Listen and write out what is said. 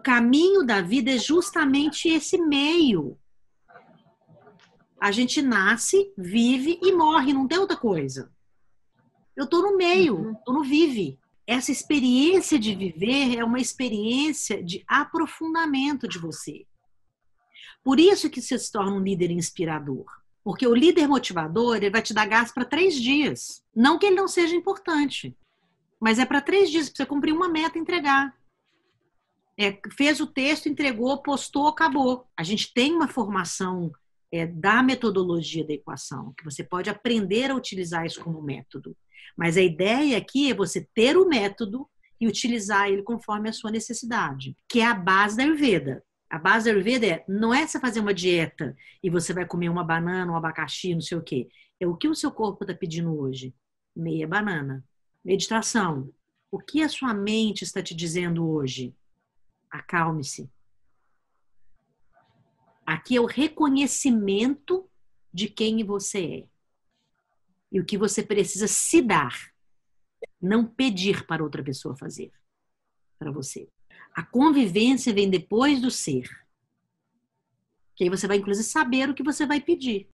O caminho da vida é justamente esse meio. A gente nasce, vive e morre, não tem outra coisa. Eu tô no meio, uhum. tô no vive. Essa experiência de viver é uma experiência de aprofundamento de você. Por isso que você se torna um líder inspirador. Porque o líder motivador ele vai te dar gás para três dias. Não que ele não seja importante, mas é para três dias para você cumprir uma meta e entregar. É, fez o texto, entregou, postou, acabou. A gente tem uma formação é, da metodologia da equação, que você pode aprender a utilizar isso como método. Mas a ideia aqui é você ter o método e utilizar ele conforme a sua necessidade, que é a base da Ayurveda. A base da Ayurveda é, não é você fazer uma dieta e você vai comer uma banana, um abacaxi, não sei o quê. É o que o seu corpo está pedindo hoje. Meia banana. Meditação. O que a sua mente está te dizendo hoje? Acalme-se. Aqui é o reconhecimento de quem você é. E o que você precisa se dar. Não pedir para outra pessoa fazer para você. A convivência vem depois do ser. Que aí você vai, inclusive, saber o que você vai pedir.